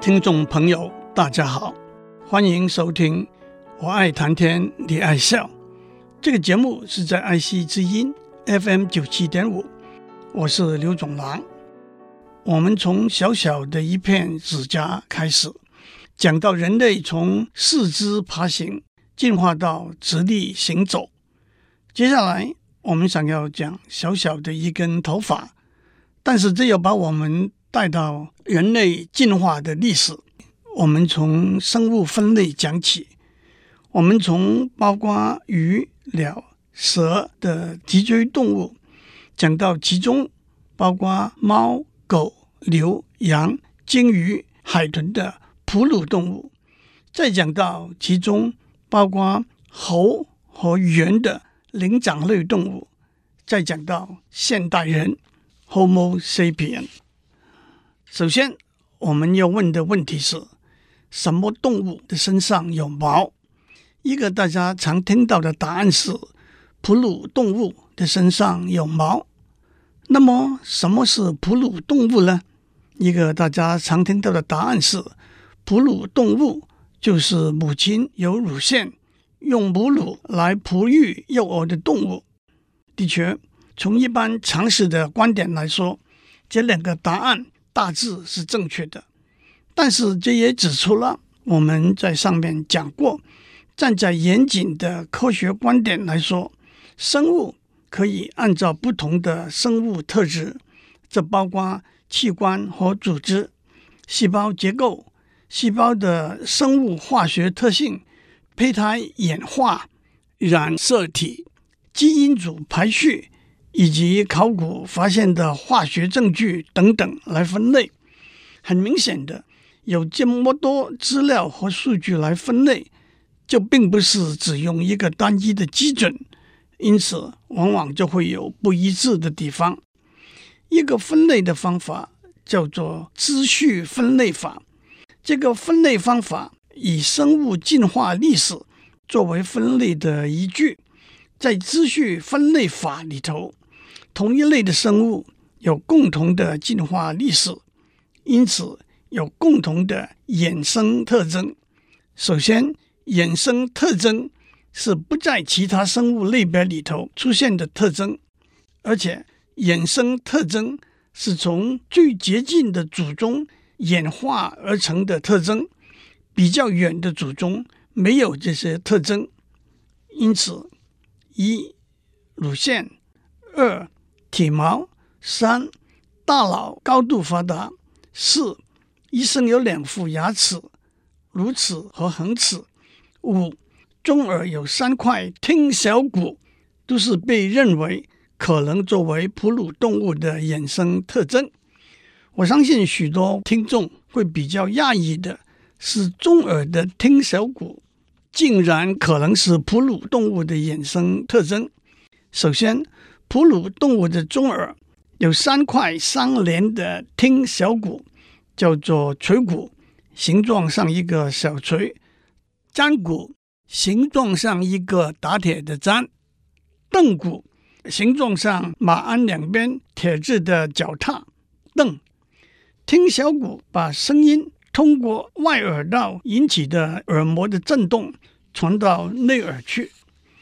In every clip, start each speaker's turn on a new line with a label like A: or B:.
A: 听众朋友，大家好，欢迎收听《我爱谈天，你爱笑》这个节目是在爱惜之音 FM 九七点五，我是刘总郎。我们从小小的一片指甲开始，讲到人类从四肢爬行进化到直立行走。接下来，我们想要讲小小的一根头发，但是这要把我们带到人类进化的历史。我们从生物分类讲起，我们从包括鱼、鸟、蛇的脊椎动物讲到其中包括猫、狗、牛、羊、鲸鱼、海豚的哺乳动物，再讲到其中包括猴和猿的灵长类动物，再讲到现代人 Homo sapien。首先，我们要问的问题是：什么动物的身上有毛？一个大家常听到的答案是：哺乳动物的身上有毛。那么，什么是哺乳动物呢？一个大家常听到的答案是：哺乳动物就是母亲有乳腺，用母乳来哺育幼儿的动物。的确，从一般常识的观点来说，这两个答案。大致是正确的，但是这也指出了我们在上面讲过，站在严谨的科学观点来说，生物可以按照不同的生物特质，这包括器官和组织、细胞结构、细胞的生物化学特性、胚胎演化、染色体、基因组排序。以及考古发现的化学证据等等来分类，很明显的，有这么多资料和数据来分类，就并不是只用一个单一的基准，因此往往就会有不一致的地方。一个分类的方法叫做支序分类法，这个分类方法以生物进化历史作为分类的依据，在支序分类法里头。同一类的生物有共同的进化历史，因此有共同的衍生特征。首先，衍生特征是不在其他生物类别里头出现的特征，而且衍生特征是从最接近的祖宗演化而成的特征，比较远的祖宗没有这些特征。因此，一乳腺，二。体毛，三，大脑高度发达，四，一生有两副牙齿，乳齿和恒齿，五，中耳有三块听小骨，都是被认为可能作为哺乳动物的衍生特征。我相信许多听众会比较讶异的是，中耳的听小骨竟然可能是哺乳动物的衍生特征。首先。哺乳动物的中耳有三块相连的听小骨，叫做锤骨，形状像一个小锤；砧骨形状像一个打铁的砧；鐙骨形状像马鞍两边铁制的脚踏鐙。听小骨把声音通过外耳道引起的耳膜的震动传到内耳去，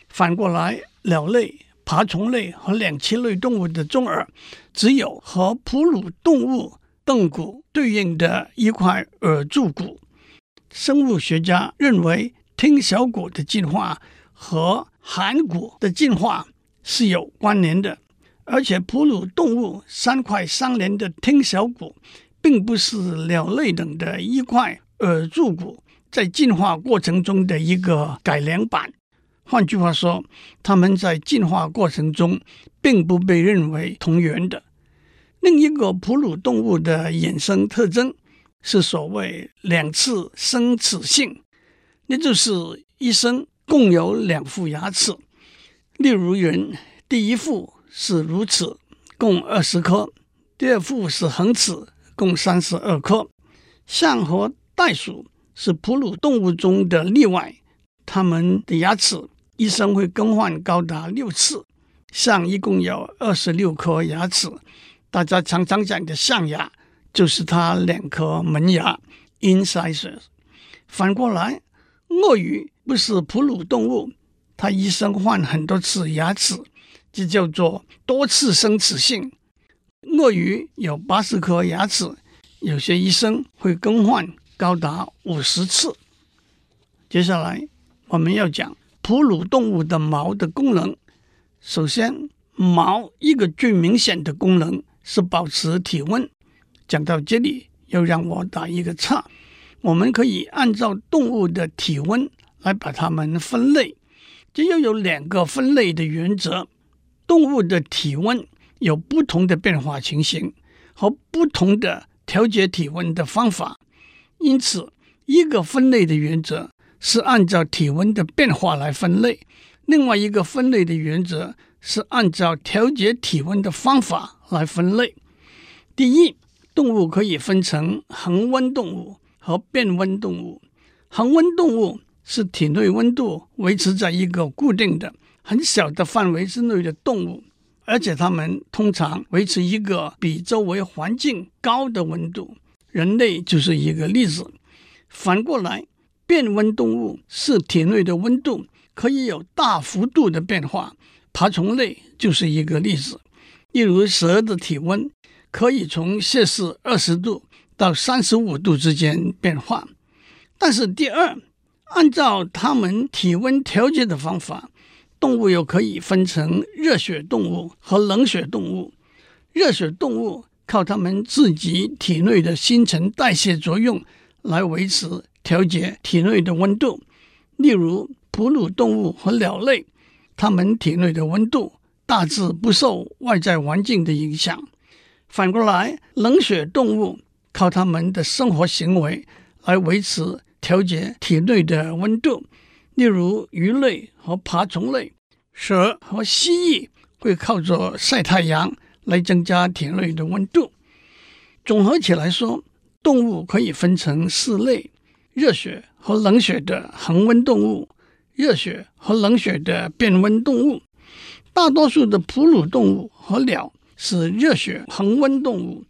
A: 反过来鸟类。爬虫类和两栖类动物的中耳只有和哺乳动物鐙骨对应的一块耳柱骨。生物学家认为，听小骨的进化和颌骨的进化是有关联的，而且哺乳动物三块相连的听小骨，并不是鸟类等的一块耳柱骨在进化过程中的一个改良版。换句话说，它们在进化过程中并不被认为同源的。另一个哺乳动物的衍生特征是所谓两次生齿性，那就是一生共有两副牙齿。例如人，第一副是乳齿，共二十颗；第二副是恒齿，共三十二颗。象和袋鼠是哺乳动物中的例外，它们的牙齿。一生会更换高达六次，象一共有二十六颗牙齿。大家常常讲的象牙，就是它两颗门牙，（incisors）。反过来，鳄鱼不是哺乳动物，它一生换很多次牙齿，这叫做多次生齿性。鳄鱼有八十颗牙齿，有些医生会更换高达五十次。接下来我们要讲哺乳动物的毛的功能。首先，毛一个最明显的功能是保持体温。讲到这里，要让我打一个岔。我们可以按照动物的体温来把它们分类，这又有两个分类的原则。动物的体温有不同的变化情形和不同的调节体温的方法，因此一个分类的原则是按照体温的变化来分类，另外一个分类的原则是按照调节体温的方法来分类。第一，动物可以分成恒温动物和变温动物。恒温动物是体内温度维持在一个固定的很小的范围之内的动物，而且它们通常维持一个比周围环境高的温度。人类就是一个例子。反过来，变温动物是体内的温度可以有大幅度的变化。爬虫类就是一个例子。例如，蛇的体温可以从摄氏二十度到三十五度之间变化。但是，第二，按照它们体温调节的方法，动物又可以分成热血动物和冷血动物。热血动物靠它们自己体内的新陈代谢作用来维持调节体内的温度，例如哺乳动物和鸟类，它们体内的温度大致不受外在环境的影响。反过来，冷血动物靠它们的生活行为来维持调节体内的温度，例如鱼类和爬虫类，蛇和蜥蜴会靠着晒太阳来增加体内的温度。综合起来说，动物可以分成四类。热血和冷血的恒温动物，热血和冷血的变温动物。大多数的哺乳动物和鸟是热血恒温动物，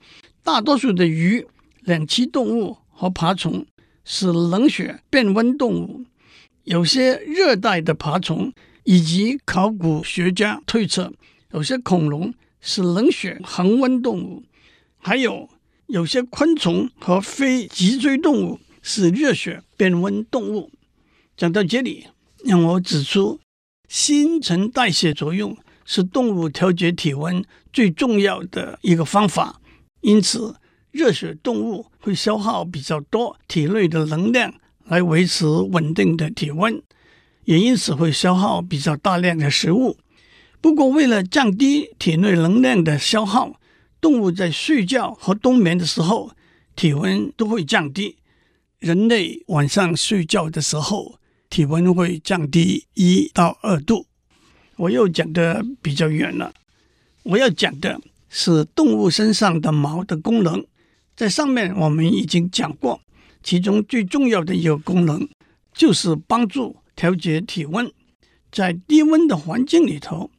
A: 大多数的鱼、两栖动物和爬虫是冷血变温动物。有些热带的爬虫以及考古学家推测，有些恐龙是冷血恒温动物，还有有些昆虫和非脊椎动物。是热血变温动物。讲到这里，让我指出，新陈代谢作用是动物调节体温最重要的一个方法。因此，热血动物会消耗比较多体内的能量来维持稳定的体温，也因此会消耗比较大量的食物。不过，为了降低体内能量的消耗，动物在睡觉和冬眠的时候，体温都会降低。人类晚上睡觉的时候，体温会降低一到二度。我又讲的比较远了。我要讲的是动物身上的毛的功能，在上面我们已经讲过，其中最重要的一个功能就是帮助调节体温。在低温的环境里头，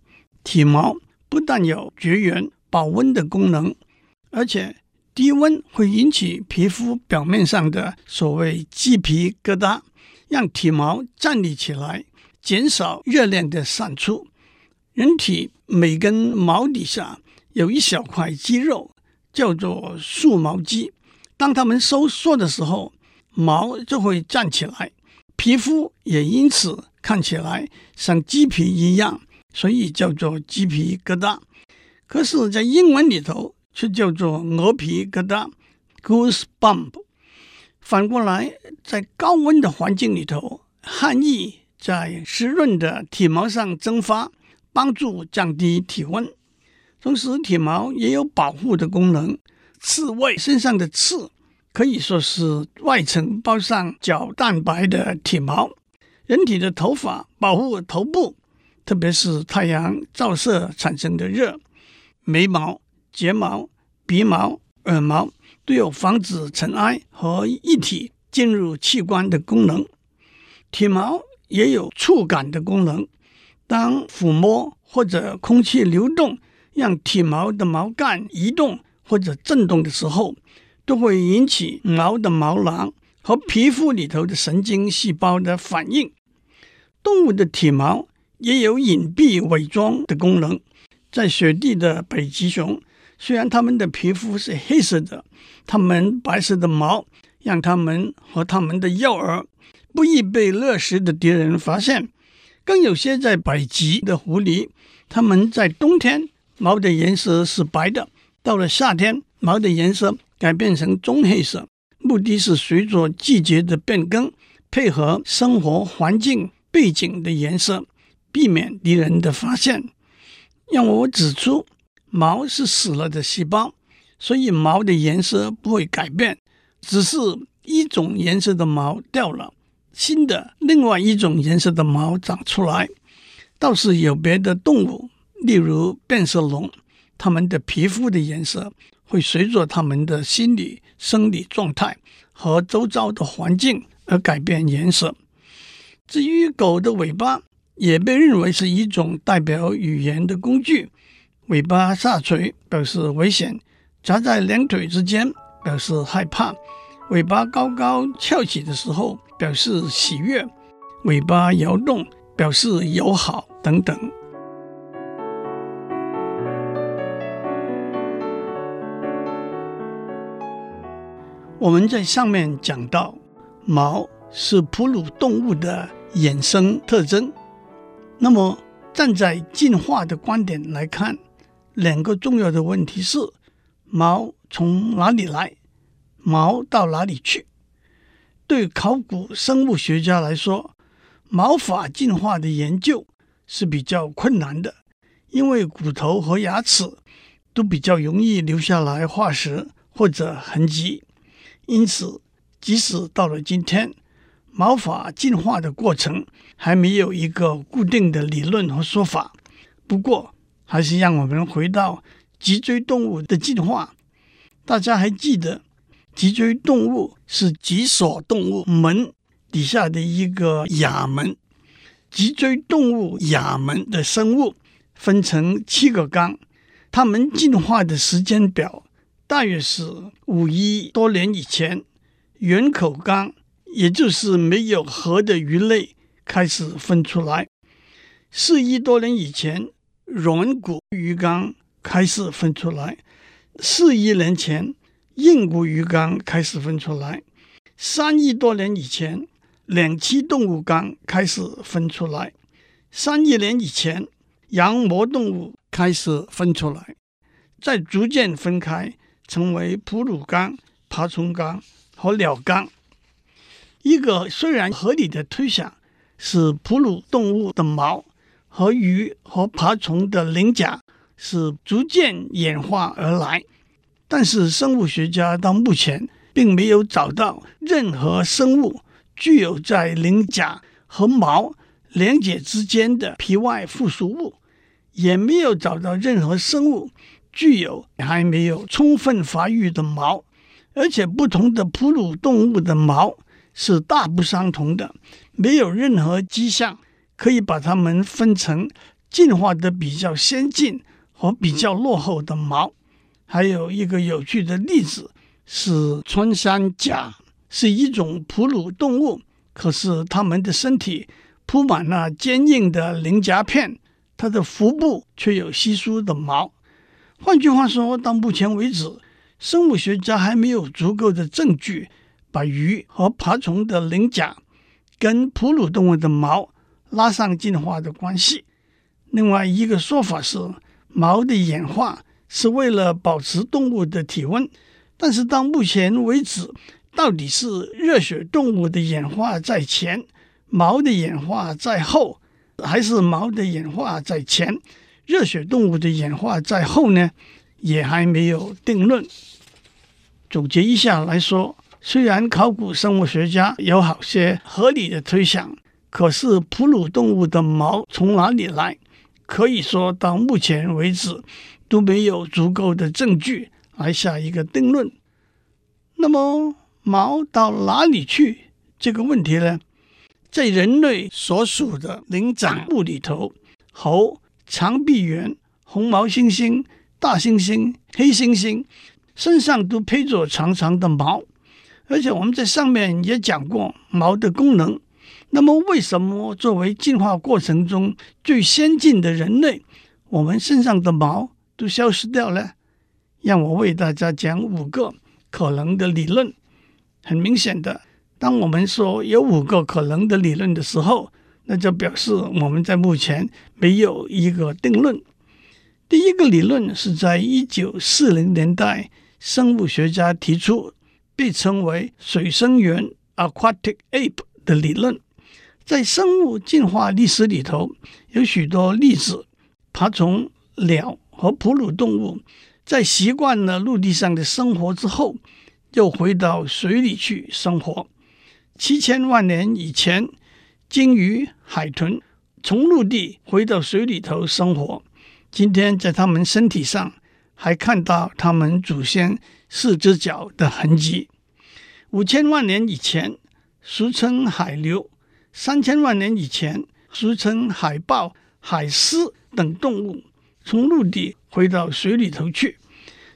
A: 体毛不但有绝缘保温的功能，而且。低温会引起皮肤表面上的所谓鸡皮疙瘩，让体毛站立起来，减少热量的散出。人体每根毛底下有一小块肌肉，叫做束毛肌。当它们收缩的时候，毛就会站起来，皮肤也因此看起来像鸡皮一样，所以叫做鸡皮疙瘩。可是，在英文里头，却叫做鹅皮疙瘩 （goosebump）。反过来，在高温的环境里头，汗液在湿润的体毛上蒸发，帮助降低体温。同时，体毛也有保护的功能。刺猬身上的刺可以说是外层包上角蛋白的体毛。人体的头发保护头部，特别是太阳照射产生的热。眉毛。睫毛、鼻毛、耳毛都有防止尘埃和液体进入器官的功能。体毛也有触感的功能。当抚摸或者空气流动让体毛的毛干移动或者震动的时候，都会引起毛的毛囊和皮肤里头的神经细胞的反应。动物的体毛也有隐蔽伪装的功能。在雪地的北极熊，虽然它们的皮肤是黑色的，它们白色的毛让它们和它们的幼儿不易被掠食的敌人发现。更有些在北极的狐狸，它们在冬天毛的颜色是白的，到了夏天毛的颜色改变成棕黑色，目的是随着季节的变更，配合生活环境背景的颜色，避免敌人的发现。让我指出，毛是死了的细胞，所以毛的颜色不会改变，只是一种颜色的毛掉了，新的另外一种颜色的毛长出来。倒是有别的动物，例如变色龙，它们的皮肤的颜色会随着它们的心理生理状态和周遭的环境而改变颜色。至于狗的尾巴，也被认为是一种代表语言的工具。尾巴下垂表示危险，夹在两腿之间表示害怕；尾巴高高翘起的时候表示喜悦；尾巴摇动表示友好等等。我们在上面讲到，毛是哺乳动物的衍生特征。那么，站在进化的观点来看，两个重要的问题是：毛从哪里来？毛到哪里去？对考古生物学家来说，毛发进化的研究是比较困难的，因为骨头和牙齿都比较容易留下来化石或者痕迹。因此，即使到了今天，毛发进化的过程还没有一个固定的理论和说法。不过，还是让我们回到脊椎动物的进化。大家还记得，脊椎动物是脊索动物门底下的一个亚门。脊椎动物亚门的生物分成七个纲，它们进化的时间表大约是五亿多年以前，圆口纲。也就是没有颌的鱼类开始分出来，四亿多年以前，软骨鱼纲开始分出来；四亿年前，硬骨鱼纲开始分出来；三亿多年以前，两栖动物纲开始分出来；三亿年以前，羊膜动物开始分出来，再逐渐分开，成为哺乳纲、爬虫纲和鸟纲。一个虽然合理的推想是哺乳动物的毛和鱼和爬虫的鳞甲是逐渐演化而来，但是生物学家到目前并没有找到任何生物具有在鳞甲和毛连接之间的皮外附属物，也没有找到任何生物具有还没有充分发育的毛，而且不同的哺乳动物的毛。是大不相同的，没有任何迹象可以把它们分成进化的比较先进和比较落后的毛。还有一个有趣的例子是穿山甲，是一种哺乳动物，可是它们的身体铺满了坚硬的鳞甲片，它的腹部却有稀疏的毛。换句话说，到目前为止，生物学家还没有足够的证据。把鱼和爬虫的鳞甲跟哺乳动物的毛拉上进化的关系。另外一个说法是，毛的演化是为了保持动物的体温。但是到目前为止，到底是热血动物的演化在前，毛的演化在后，还是毛的演化在前，热血动物的演化在后呢？也还没有定论。总结一下来说。虽然考古生物学家有好些合理的推想，可是哺乳动物的毛从哪里来？可以说到目前为止都没有足够的证据来下一个定论。那么毛到哪里去？这个问题呢，在人类所属的灵长目里头，猴、长臂猿、红毛猩猩、大猩猩、黑猩猩。身上都披着长长的毛，而且我们在上面也讲过毛的功能。那么，为什么作为进化过程中最先进的人类，我们身上的毛都消失掉了？让我为大家讲五个可能的理论。很明显的，当我们说有五个可能的理论的时候，那就表示我们在目前没有一个定论。第一个理论是在一九四零年代，生物学家提出，被称为“水生猿 ”（aquatic ape） 的理论。在生物进化历史里头，有许多例子，爬虫、鸟和哺乳动物在习惯了陆地上的生活之后，又回到水里去生活。七千万年以前，鲸鱼、海豚从陆地回到水里头生活。今天，在它们身体上还看到它们祖先四只脚的痕迹。五千万年以前，俗称海流。三千万年以前，俗称海豹、海狮等动物从陆地回到水里头去，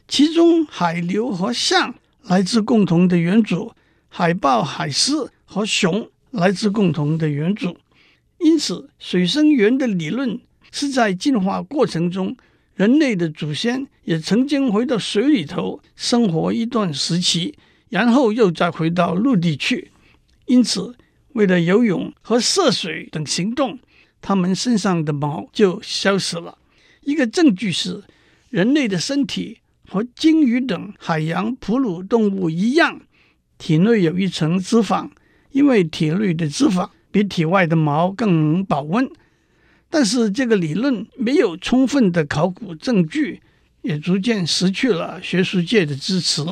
A: 其中海流和象来自共同的远祖，海豹、海狮和熊来自共同的远祖。因此，水生猿的理论是在进化过程中，人类的祖先也曾经回到水里头生活一段时期，然后又再回到陆地去。因此，为了游泳和涉水等行动，它们身上的毛就消失了。一个证据是，人类的身体和鲸鱼等海洋哺乳动物一样，体内有一层脂肪，因为体内的脂肪比体外的毛更能保温。但是这个理论没有充分的考古证据，也逐渐失去了学术界的支持。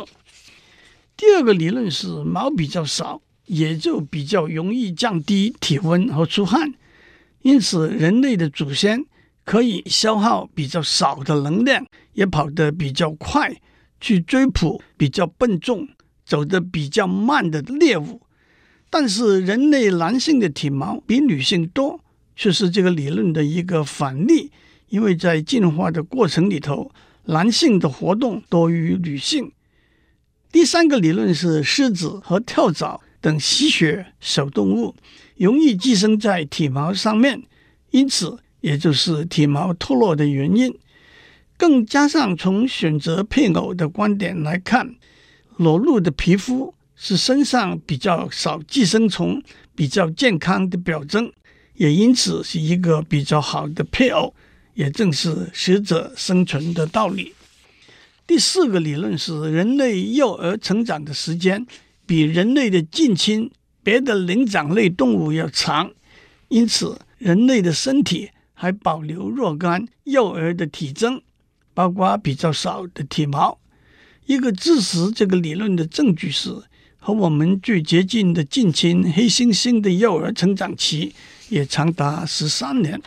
A: 第二个理论是毛比较少。也就比较容易降低体温和出汗，因此人类的祖先可以消耗比较少的能量，也跑得比较快，去追捕比较笨重、走得比较慢的猎物。但是人类男性的体毛比女性多，却是这个理论的一个反例，因为在进化的过程里头，男性的活动多于女性。第三个理论是狮子和跳蚤。等吸血小动物容易寄生在体毛上面，因此也就是体毛脱落的原因。更加上从选择配偶的观点来看，裸露的皮肤是身上比较少寄生虫、比较健康的表征，也因此是一个比较好的配偶，也正是适者生存的道理。第四个理论是人类幼儿成长的时间。比人类的近亲别的灵长类动物要长，因此人类的身体还保留若干幼儿的体征，包括比较少的体毛。一个支持这个理论的证据是，和我们最接近的近亲黑猩猩的幼儿成长期也长达十三年，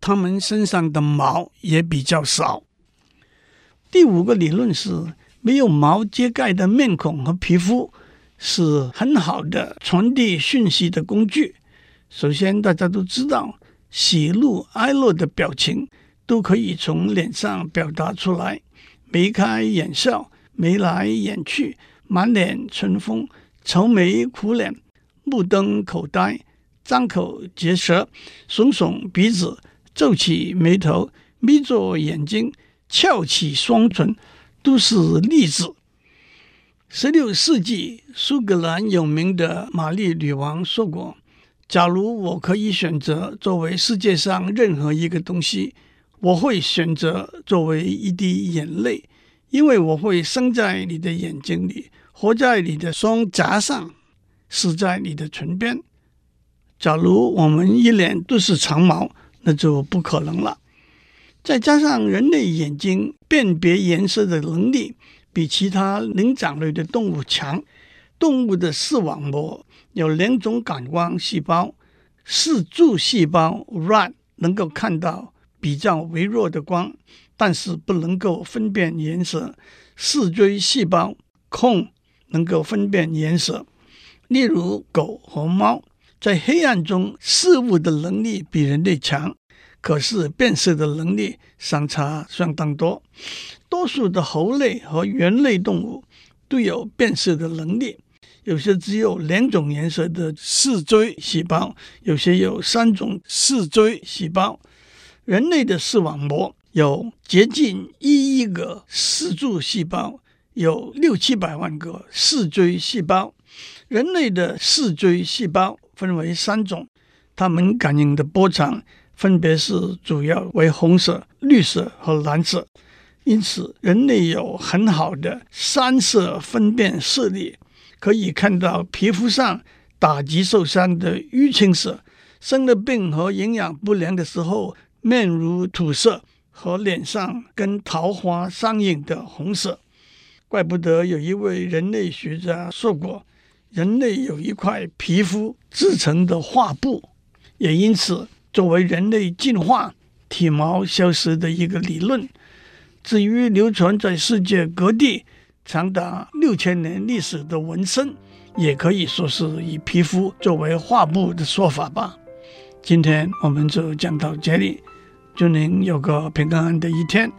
A: 它们身上的毛也比较少。第五个理论是，没有毛揭盖的面孔和皮肤。是很好的传递讯息的工具。首先，大家都知道，喜怒哀乐的表情都可以从脸上表达出来。眉开眼笑，眉来眼去，满脸春风，愁眉苦脸，目瞪口呆，张口结舌，耸耸鼻子，皱起眉头，眯着眼睛，翘起双唇，都是例子。十六世纪，苏格兰有名的玛丽女王说过：“假如我可以选择作为世界上任何一个东西，我会选择作为一滴眼泪，因为我会生在你的眼睛里，活在你的双颊上，死在你的唇边。假如我们一脸都是长毛，那就不可能了。再加上人类眼睛辨别颜色的能力。”比其他灵长类的动物强。动物的视网膜有两种感光细胞：视柱细胞 （rod） 能够看到比较微弱的光，但是不能够分辨颜色；视锥细胞 （CON） 能够分辨颜色。例如，狗和猫在黑暗中视物的能力比人类强，可是变色的能力相差相当多。多数的猴类和猿类动物都有变色的能力，有些只有两种颜色的视锥细胞，有些有三种视锥细胞。人类的视网膜有接近一亿个视柱细胞，有六七百万个视锥细胞。人类的视锥细胞分为三种，它们感应的波长分别是主要为红色、绿色和蓝色。因此，人类有很好的三色分辨视力，可以看到皮肤上打击受伤的淤青色，生了病和营养不良的时候面如土色，和脸上跟桃花相映的红色。怪不得有一位人类学家说过，人类有一块皮肤制成的画布，也因此作为人类进化体毛消失的一个理论。至于流传在世界各地长达六千年历史的纹身，也可以说是以皮肤作为画布的说法吧。今天我们就讲到这里，祝您有个平安的一天。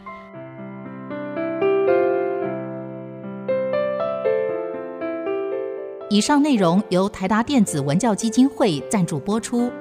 B: 以上内容由台达电子文教基金会赞助播出。